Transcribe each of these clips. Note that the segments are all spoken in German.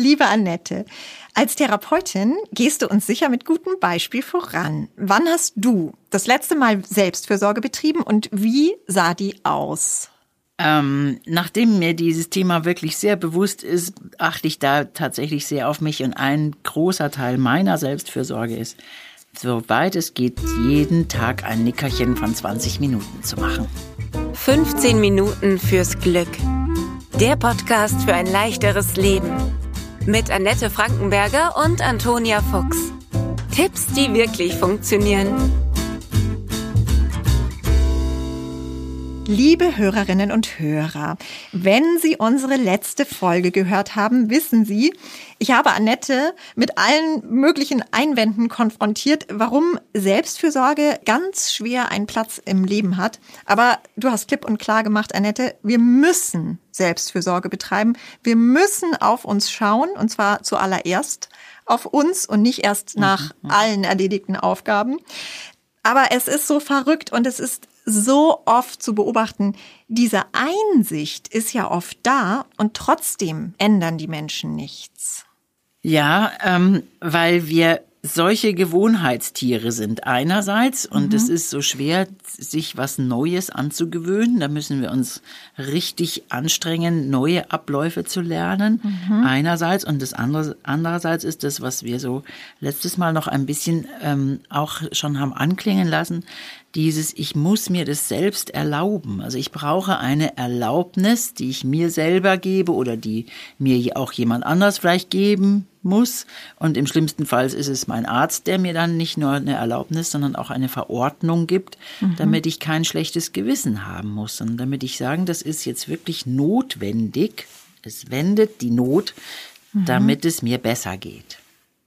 Liebe Annette, als Therapeutin gehst du uns sicher mit gutem Beispiel voran. Wann hast du das letzte Mal Selbstfürsorge betrieben und wie sah die aus? Ähm, nachdem mir dieses Thema wirklich sehr bewusst ist, achte ich da tatsächlich sehr auf mich und ein großer Teil meiner Selbstfürsorge ist, soweit es geht, jeden Tag ein Nickerchen von 20 Minuten zu machen. 15 Minuten fürs Glück. Der Podcast für ein leichteres Leben. Mit Annette Frankenberger und Antonia Fuchs. Tipps, die wirklich funktionieren. Liebe Hörerinnen und Hörer, wenn Sie unsere letzte Folge gehört haben, wissen Sie, ich habe Annette mit allen möglichen Einwänden konfrontiert, warum Selbstfürsorge ganz schwer einen Platz im Leben hat. Aber du hast klipp und klar gemacht, Annette, wir müssen Selbstfürsorge betreiben. Wir müssen auf uns schauen, und zwar zuallererst auf uns und nicht erst nach mhm. allen erledigten Aufgaben. Aber es ist so verrückt und es ist so oft zu beobachten, diese Einsicht ist ja oft da und trotzdem ändern die Menschen nichts. Ja, ähm, weil wir solche Gewohnheitstiere sind einerseits und mhm. es ist so schwer, sich was Neues anzugewöhnen. Da müssen wir uns richtig anstrengen, neue Abläufe zu lernen. Mhm. Einerseits und das andere andererseits ist das, was wir so letztes Mal noch ein bisschen ähm, auch schon haben anklingen lassen, dieses ich muss mir das selbst erlauben. Also ich brauche eine Erlaubnis, die ich mir selber gebe oder die mir auch jemand anders vielleicht geben muss. Und im schlimmsten Fall ist es mein Arzt, der mir dann nicht nur eine Erlaubnis, sondern auch eine Verordnung gibt, mhm. damit ich kein schlechtes Gewissen haben muss und damit ich sagen, das ist jetzt wirklich notwendig. Es wendet die Not, mhm. damit es mir besser geht.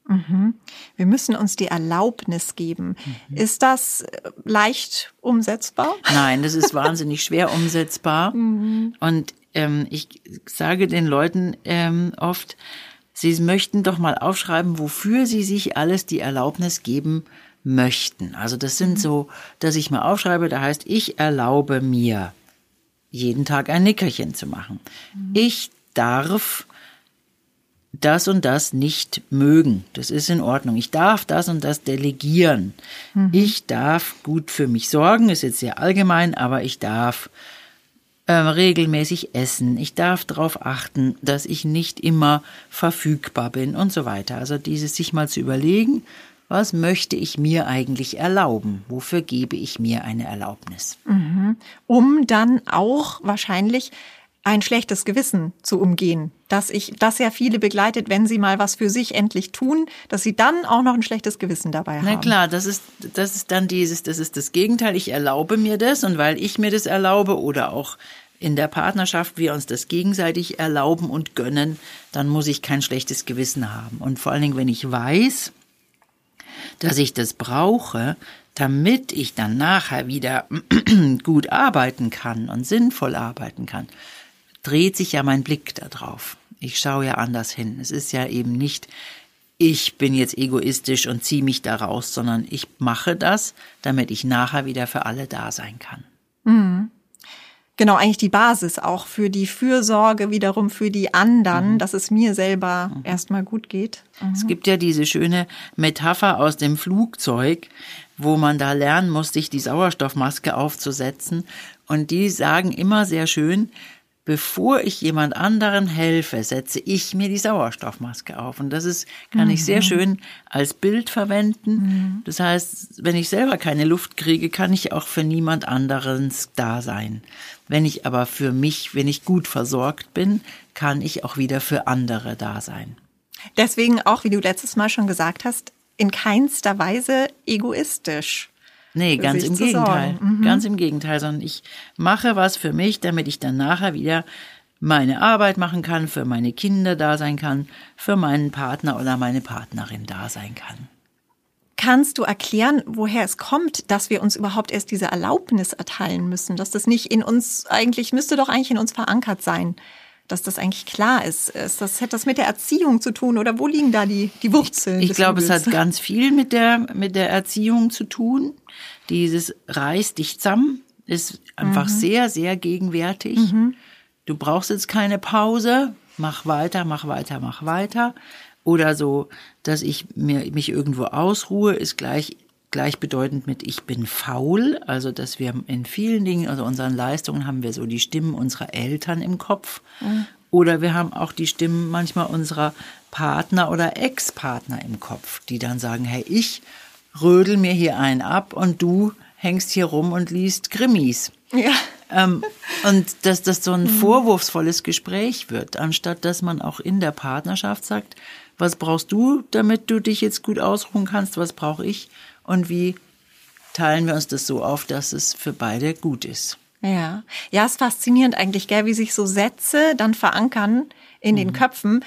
Mhm. Wir müssen uns die Erlaubnis geben. Mhm. Ist das äh, leicht umsetzbar? Nein, das ist wahnsinnig schwer umsetzbar. Mhm. Und ähm, ich sage den Leuten ähm, oft, sie möchten doch mal aufschreiben, wofür sie sich alles die Erlaubnis geben möchten. Also das sind mhm. so, dass ich mal aufschreibe, da heißt, ich erlaube mir, jeden Tag ein Nickerchen zu machen. Mhm. Ich darf das und das nicht mögen. Das ist in Ordnung. Ich darf das und das delegieren. Mhm. Ich darf gut für mich sorgen, ist jetzt sehr allgemein, aber ich darf äh, regelmäßig essen. Ich darf darauf achten, dass ich nicht immer verfügbar bin und so weiter. Also dieses sich mal zu überlegen, was möchte ich mir eigentlich erlauben? Wofür gebe ich mir eine Erlaubnis? Mhm. Um dann auch wahrscheinlich ein schlechtes Gewissen zu umgehen. Dass ich, das ja viele begleitet, wenn sie mal was für sich endlich tun, dass sie dann auch noch ein schlechtes Gewissen dabei haben. Na klar, das ist, das ist dann dieses, das ist das Gegenteil. Ich erlaube mir das und weil ich mir das erlaube oder auch in der Partnerschaft wir uns das gegenseitig erlauben und gönnen, dann muss ich kein schlechtes Gewissen haben. Und vor allen Dingen, wenn ich weiß, dass ich das brauche, damit ich dann nachher wieder gut arbeiten kann und sinnvoll arbeiten kann, dreht sich ja mein Blick da drauf. Ich schaue ja anders hin. Es ist ja eben nicht, ich bin jetzt egoistisch und ziehe mich da raus, sondern ich mache das, damit ich nachher wieder für alle da sein kann. Mhm. Genau, eigentlich die Basis auch für die Fürsorge wiederum für die anderen, mhm. dass es mir selber mhm. erstmal gut geht. Mhm. Es gibt ja diese schöne Metapher aus dem Flugzeug, wo man da lernen muss, sich die Sauerstoffmaske aufzusetzen. Und die sagen immer sehr schön, bevor ich jemand anderen helfe, setze ich mir die Sauerstoffmaske auf. Und das ist, kann mhm. ich sehr mhm. schön als Bild verwenden. Mhm. Das heißt, wenn ich selber keine Luft kriege, kann ich auch für niemand anderen da sein. Wenn ich aber für mich, wenn ich gut versorgt bin, kann ich auch wieder für andere da sein. Deswegen auch, wie du letztes Mal schon gesagt hast, in keinster Weise egoistisch. Nee, ganz im Gegenteil. Mhm. Ganz im Gegenteil, sondern ich mache was für mich, damit ich dann nachher wieder meine Arbeit machen kann, für meine Kinder da sein kann, für meinen Partner oder meine Partnerin da sein kann. Kannst du erklären, woher es kommt, dass wir uns überhaupt erst diese Erlaubnis erteilen müssen, dass das nicht in uns eigentlich müsste doch eigentlich in uns verankert sein? Dass das eigentlich klar ist. ist das, hat das mit der Erziehung zu tun oder wo liegen da die, die Wurzeln? Ich, ich glaube, es hat ganz viel mit der, mit der Erziehung zu tun. Dieses Reiß dich zusammen ist einfach mhm. sehr, sehr gegenwärtig. Mhm. Du brauchst jetzt keine Pause. mach weiter, mach weiter, mach weiter. Oder so, dass ich mir, mich irgendwo ausruhe, ist gleich gleichbedeutend mit ich bin faul, also dass wir in vielen Dingen, also unseren Leistungen haben wir so die Stimmen unserer Eltern im Kopf mhm. oder wir haben auch die Stimmen manchmal unserer Partner oder Ex-Partner im Kopf, die dann sagen, hey, ich rödel mir hier einen ab und du hängst hier rum und liest Krimis. Ja. Ähm, und dass das so ein mhm. vorwurfsvolles Gespräch wird, anstatt dass man auch in der Partnerschaft sagt, was brauchst du, damit du dich jetzt gut ausruhen kannst, was brauche ich? Und wie teilen wir uns das so auf, dass es für beide gut ist. Ja, ja, ist faszinierend eigentlich, gell, wie sich so Sätze dann verankern in den mhm. Köpfen.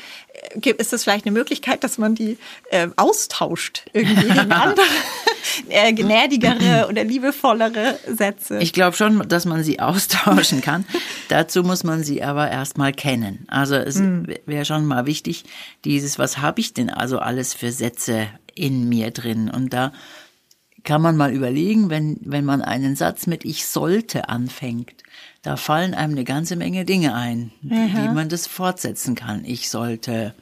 Äh, ist es vielleicht eine Möglichkeit, dass man die äh, austauscht irgendwie gegen andere, äh, gnädigere oder liebevollere Sätze? Ich glaube schon, dass man sie austauschen kann. Dazu muss man sie aber erstmal kennen. Also es mhm. wäre schon mal wichtig, dieses, was habe ich denn also alles für Sätze in mir drin? Und da kann man mal überlegen, wenn, wenn man einen Satz mit Ich sollte anfängt, da fallen einem eine ganze Menge Dinge ein, Aha. wie man das fortsetzen kann. Ich sollte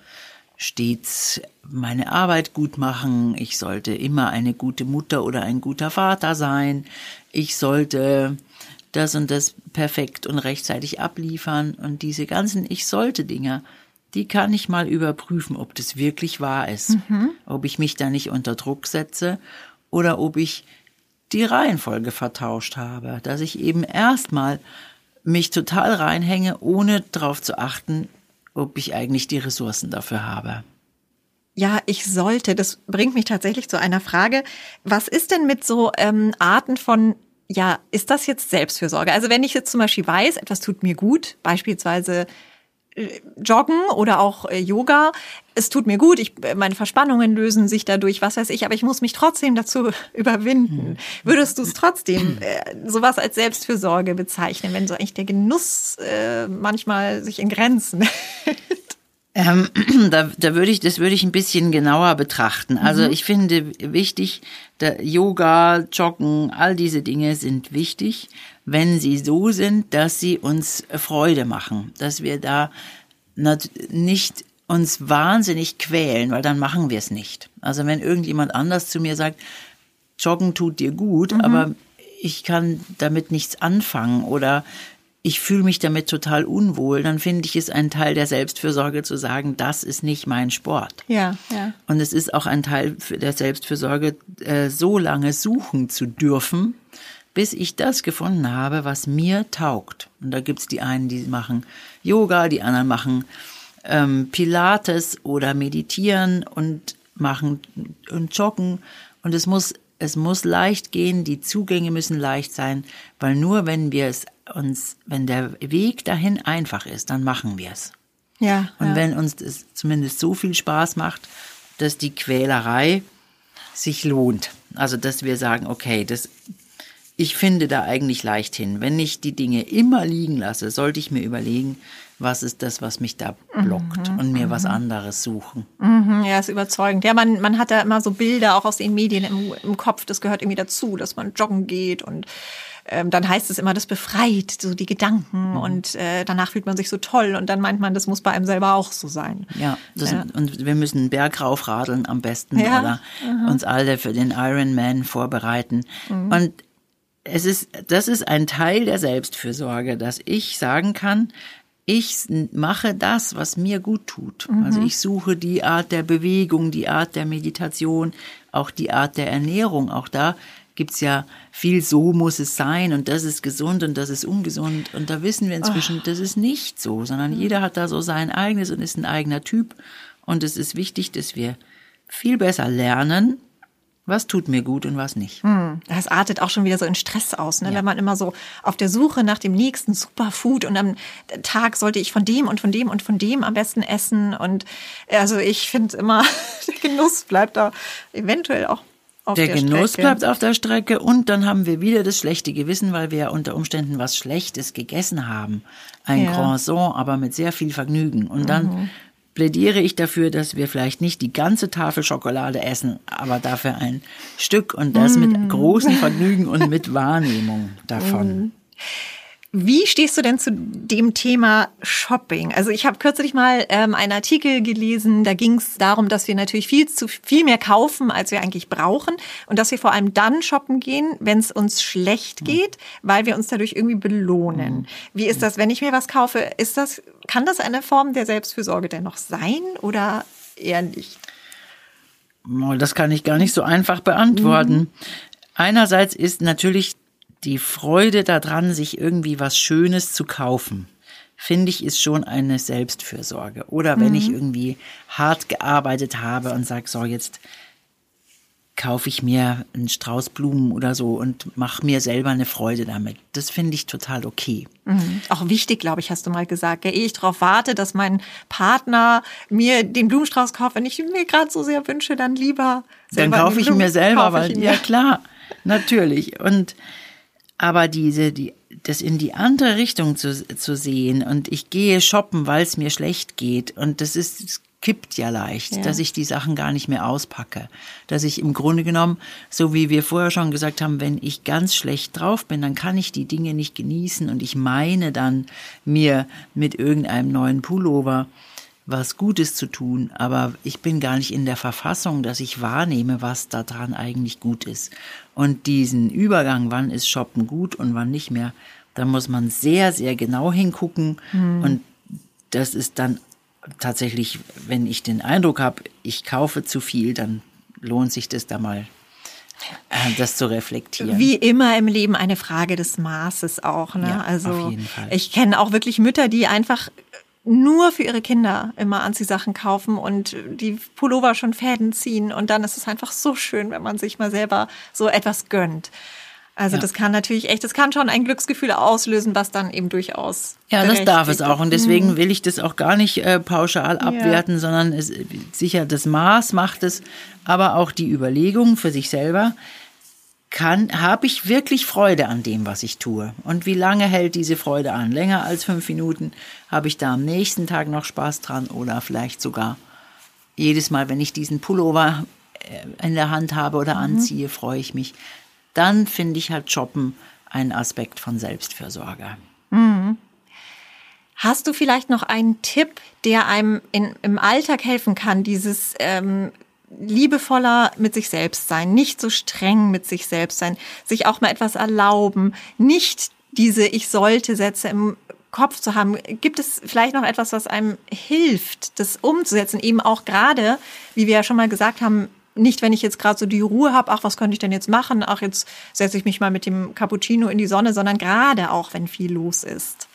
stets meine Arbeit gut machen, ich sollte immer eine gute Mutter oder ein guter Vater sein, ich sollte das und das perfekt und rechtzeitig abliefern und diese ganzen Ich sollte Dinge, die kann ich mal überprüfen, ob das wirklich wahr ist, mhm. ob ich mich da nicht unter Druck setze oder ob ich die Reihenfolge vertauscht habe, dass ich eben erstmal mich total reinhänge, ohne darauf zu achten, ob ich eigentlich die Ressourcen dafür habe. Ja, ich sollte. Das bringt mich tatsächlich zu einer Frage. Was ist denn mit so ähm, Arten von, ja, ist das jetzt Selbstfürsorge? Also wenn ich jetzt zum Beispiel weiß, etwas tut mir gut, beispielsweise Joggen oder auch äh, Yoga. Es tut mir gut, ich, meine Verspannungen lösen sich dadurch, was weiß ich, aber ich muss mich trotzdem dazu überwinden. Hm. Würdest du es trotzdem äh, sowas als Selbstfürsorge bezeichnen, wenn so eigentlich der Genuss äh, manchmal sich in Grenzen? Ähm, da, da würde ich, das würde ich ein bisschen genauer betrachten. Also mhm. ich finde wichtig, Yoga, Joggen, all diese Dinge sind wichtig wenn sie so sind, dass sie uns Freude machen, dass wir da nicht uns wahnsinnig quälen, weil dann machen wir es nicht. Also wenn irgendjemand anders zu mir sagt, Joggen tut dir gut, mhm. aber ich kann damit nichts anfangen oder ich fühle mich damit total unwohl, dann finde ich es ein Teil der Selbstfürsorge zu sagen, das ist nicht mein Sport. Ja, ja. Und es ist auch ein Teil der Selbstfürsorge, äh, so lange suchen zu dürfen, bis ich das gefunden habe, was mir taugt. Und da gibt's die einen, die machen Yoga, die anderen machen ähm, Pilates oder meditieren und machen und joggen. Und es muss, es muss leicht gehen, die Zugänge müssen leicht sein, weil nur wenn wir es uns, wenn der Weg dahin einfach ist, dann machen wir es. Ja. Und ja. wenn uns das zumindest so viel Spaß macht, dass die Quälerei sich lohnt. Also, dass wir sagen, okay, das ich finde da eigentlich leicht hin. Wenn ich die Dinge immer liegen lasse, sollte ich mir überlegen, was ist das, was mich da blockt mhm, und mir mhm. was anderes suchen. Mhm, ja, ist überzeugend. Ja, man, man hat da immer so Bilder auch aus den Medien im, im Kopf, das gehört irgendwie dazu, dass man joggen geht und ähm, dann heißt es immer, das befreit so die Gedanken mhm. und äh, danach fühlt man sich so toll und dann meint man, das muss bei einem selber auch so sein. Ja, das, ja. und wir müssen einen Berg raufradeln am besten ja. oder uns alle für den Ironman vorbereiten. Mhm. Und es ist, das ist ein Teil der Selbstfürsorge, dass ich sagen kann, ich mache das, was mir gut tut. Mhm. Also ich suche die Art der Bewegung, die Art der Meditation, auch die Art der Ernährung. Auch da gibt's ja viel, so muss es sein und das ist gesund und das ist ungesund. Und da wissen wir inzwischen, Ach. das ist nicht so, sondern mhm. jeder hat da so sein eigenes und ist ein eigener Typ. Und es ist wichtig, dass wir viel besser lernen, was tut mir gut und was nicht. Hm, das artet auch schon wieder so in Stress aus, ne? Ja. wenn man immer so auf der Suche nach dem nächsten Superfood und am Tag sollte ich von dem und von dem und von dem am besten essen. Und also ich finde immer, der Genuss bleibt da eventuell auch auf der, der Genuss Strecke. bleibt auf der Strecke und dann haben wir wieder das schlechte Gewissen, weil wir ja unter Umständen was Schlechtes gegessen haben. Ein ja. Croissant, aber mit sehr viel Vergnügen. Und dann mhm plädiere ich dafür, dass wir vielleicht nicht die ganze Tafel Schokolade essen, aber dafür ein Stück und das mm. mit großem Vergnügen und mit Wahrnehmung davon. Mm. Wie stehst du denn zu dem Thema Shopping? Also ich habe kürzlich mal ähm, einen Artikel gelesen, da ging es darum, dass wir natürlich viel zu viel mehr kaufen, als wir eigentlich brauchen und dass wir vor allem dann shoppen gehen, wenn es uns schlecht hm. geht, weil wir uns dadurch irgendwie belohnen. Hm. Wie ist das, wenn ich mir was kaufe? Ist das kann das eine Form der Selbstfürsorge denn noch sein oder eher nicht? Das kann ich gar nicht so einfach beantworten. Mhm. Einerseits ist natürlich die Freude daran, sich irgendwie was Schönes zu kaufen, finde ich, ist schon eine Selbstfürsorge. Oder wenn mhm. ich irgendwie hart gearbeitet habe und sage, so jetzt kaufe ich mir einen Strauß Blumen oder so und mache mir selber eine Freude damit. Das finde ich total okay. Mhm. Auch wichtig, glaube ich, hast du mal gesagt. Ehe ich darauf warte, dass mein Partner mir den Blumenstrauß kauft, wenn ich ihn mir gerade so sehr wünsche, dann lieber selber. Dann kaufe ich ihn mir selber, weil, ja klar, natürlich. Und aber diese, die, das in die andere Richtung zu, zu sehen und ich gehe shoppen, weil es mir schlecht geht und das ist, das kippt ja leicht, ja. dass ich die Sachen gar nicht mehr auspacke. Dass ich im Grunde genommen, so wie wir vorher schon gesagt haben, wenn ich ganz schlecht drauf bin, dann kann ich die Dinge nicht genießen und ich meine dann mir mit irgendeinem neuen Pullover was Gutes zu tun, aber ich bin gar nicht in der Verfassung, dass ich wahrnehme, was daran eigentlich gut ist. Und diesen Übergang, wann ist Shoppen gut und wann nicht mehr, da muss man sehr, sehr genau hingucken. Mhm. Und das ist dann tatsächlich, wenn ich den Eindruck habe, ich kaufe zu viel, dann lohnt sich das da mal äh, das zu reflektieren. Wie immer im Leben eine Frage des Maßes auch. Ne? Ja, also ich kenne auch wirklich Mütter, die einfach nur für ihre Kinder immer Anziehsachen kaufen und die Pullover schon Fäden ziehen. Und dann ist es einfach so schön, wenn man sich mal selber so etwas gönnt. Also ja. das kann natürlich echt, das kann schon ein Glücksgefühl auslösen, was dann eben durchaus. Ja, das darf es auch. Und deswegen mhm. will ich das auch gar nicht äh, pauschal abwerten, ja. sondern es, sicher das Maß macht es, aber auch die Überlegung für sich selber kann, habe ich wirklich Freude an dem, was ich tue? Und wie lange hält diese Freude an? Länger als fünf Minuten? Habe ich da am nächsten Tag noch Spaß dran oder vielleicht sogar jedes Mal, wenn ich diesen Pullover äh, in der Hand habe oder mhm. anziehe, freue ich mich. Dann finde ich halt Shoppen ein Aspekt von Selbstfürsorge. Mhm. Hast du vielleicht noch einen Tipp, der einem in, im Alltag helfen kann, dieses ähm, liebevoller mit sich selbst sein, nicht so streng mit sich selbst sein, sich auch mal etwas erlauben, nicht diese Ich sollte Sätze im Kopf zu haben. Gibt es vielleicht noch etwas, was einem hilft, das umzusetzen? Eben auch gerade, wie wir ja schon mal gesagt haben, nicht, wenn ich jetzt gerade so die Ruhe habe, ach, was könnte ich denn jetzt machen? Ach, jetzt setze ich mich mal mit dem Cappuccino in die Sonne, sondern gerade auch, wenn viel los ist.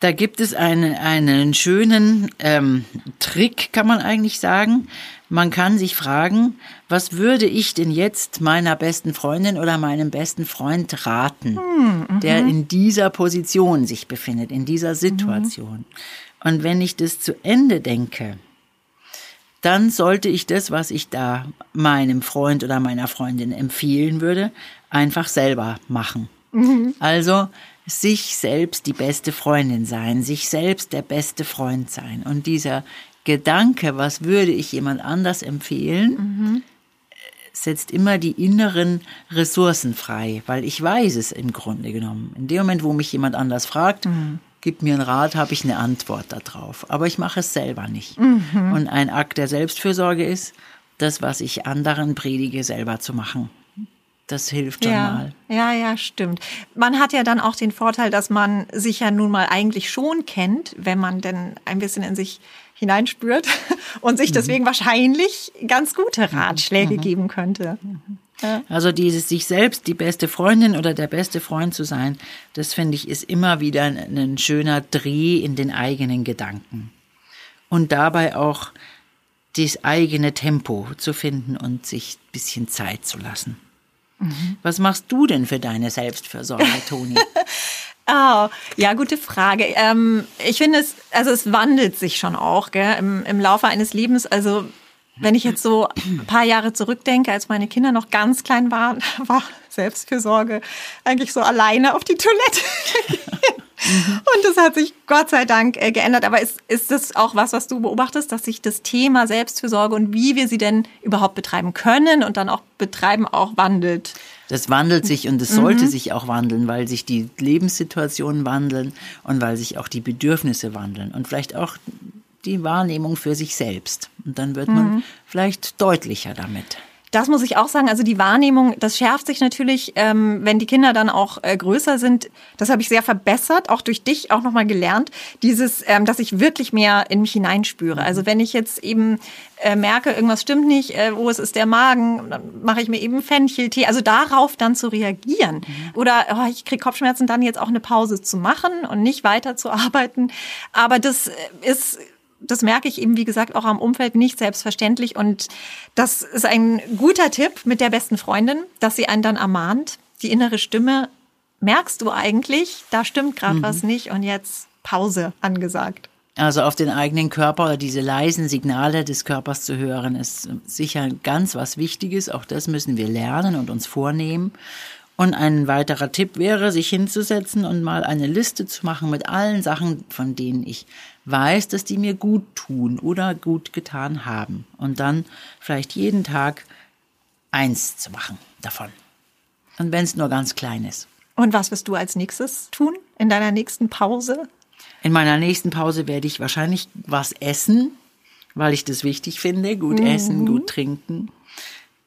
Da gibt es einen, einen schönen ähm, Trick, kann man eigentlich sagen. Man kann sich fragen, was würde ich denn jetzt meiner besten Freundin oder meinem besten Freund raten, hm, der in dieser Position sich befindet, in dieser Situation. Mhm. Und wenn ich das zu Ende denke, dann sollte ich das, was ich da meinem Freund oder meiner Freundin empfehlen würde, einfach selber machen. Mhm. Also sich selbst die beste Freundin sein, sich selbst der beste Freund sein. Und dieser Gedanke, was würde ich jemand anders empfehlen, mhm. setzt immer die inneren Ressourcen frei, weil ich weiß es im Grunde genommen. In dem Moment, wo mich jemand anders fragt, mhm. gibt mir einen Rat, habe ich eine Antwort darauf. Aber ich mache es selber nicht. Mhm. Und ein Akt der Selbstfürsorge ist, das, was ich anderen predige, selber zu machen. Das hilft schon ja, mal. Ja, ja, stimmt. Man hat ja dann auch den Vorteil, dass man sich ja nun mal eigentlich schon kennt, wenn man denn ein bisschen in sich hineinspürt und sich mhm. deswegen wahrscheinlich ganz gute mhm. Ratschläge mhm. geben könnte. Also dieses sich selbst die beste Freundin oder der beste Freund zu sein, das finde ich ist immer wieder ein, ein schöner Dreh in den eigenen Gedanken. Und dabei auch das eigene Tempo zu finden und sich ein bisschen Zeit zu lassen. Was machst du denn für deine Selbstfürsorge, Toni? Oh, ja, gute Frage. Ähm, ich finde es, also es wandelt sich schon auch gell, im, im Laufe eines Lebens. Also wenn ich jetzt so ein paar Jahre zurückdenke, als meine Kinder noch ganz klein waren, war Selbstfürsorge eigentlich so alleine auf die Toilette. Und das hat sich Gott sei Dank äh, geändert. Aber ist, ist das auch was, was du beobachtest, dass sich das Thema Selbstfürsorge und wie wir sie denn überhaupt betreiben können und dann auch betreiben auch wandelt? Das wandelt sich und es sollte mhm. sich auch wandeln, weil sich die Lebenssituationen wandeln und weil sich auch die Bedürfnisse wandeln und vielleicht auch die Wahrnehmung für sich selbst. Und dann wird man mhm. vielleicht deutlicher damit. Das muss ich auch sagen. Also die Wahrnehmung, das schärft sich natürlich, ähm, wenn die Kinder dann auch äh, größer sind. Das habe ich sehr verbessert, auch durch dich auch nochmal gelernt. Dieses, ähm, dass ich wirklich mehr in mich hineinspüre. Also wenn ich jetzt eben äh, merke, irgendwas stimmt nicht, äh, wo es ist der Magen, dann mache ich mir eben Fencheltee. Also darauf dann zu reagieren. Mhm. Oder oh, ich kriege Kopfschmerzen, dann jetzt auch eine Pause zu machen und nicht weiter zu arbeiten. Aber das äh, ist das merke ich eben, wie gesagt, auch am Umfeld nicht selbstverständlich. Und das ist ein guter Tipp mit der besten Freundin, dass sie einen dann ermahnt. Die innere Stimme merkst du eigentlich, da stimmt gerade mhm. was nicht und jetzt Pause angesagt. Also auf den eigenen Körper oder diese leisen Signale des Körpers zu hören, ist sicher ganz was Wichtiges. Auch das müssen wir lernen und uns vornehmen. Und ein weiterer Tipp wäre, sich hinzusetzen und mal eine Liste zu machen mit allen Sachen, von denen ich weiß, dass die mir gut tun oder gut getan haben. Und dann vielleicht jeden Tag eins zu machen davon. Und wenn es nur ganz klein ist. Und was wirst du als nächstes tun in deiner nächsten Pause? In meiner nächsten Pause werde ich wahrscheinlich was essen, weil ich das wichtig finde. Gut mhm. essen, gut trinken.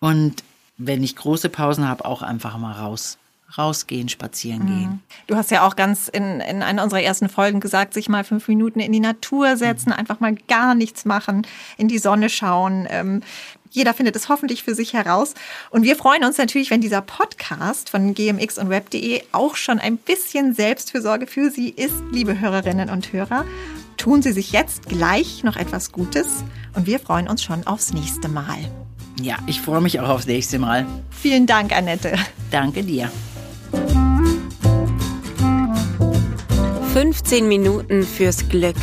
Und wenn ich große Pausen habe, auch einfach mal raus rausgehen, spazieren mhm. gehen. Du hast ja auch ganz in, in einer unserer ersten Folgen gesagt, sich mal fünf Minuten in die Natur setzen, mhm. einfach mal gar nichts machen, in die Sonne schauen. Ähm, jeder findet es hoffentlich für sich heraus. Und wir freuen uns natürlich, wenn dieser Podcast von gmx und web.de auch schon ein bisschen Selbstfürsorge für Sie ist, liebe Hörerinnen und Hörer. Tun Sie sich jetzt gleich noch etwas Gutes und wir freuen uns schon aufs nächste Mal. Ja, ich freue mich auch aufs nächste Mal. Vielen Dank, Annette. Danke dir. 15 Minuten fürs Glück.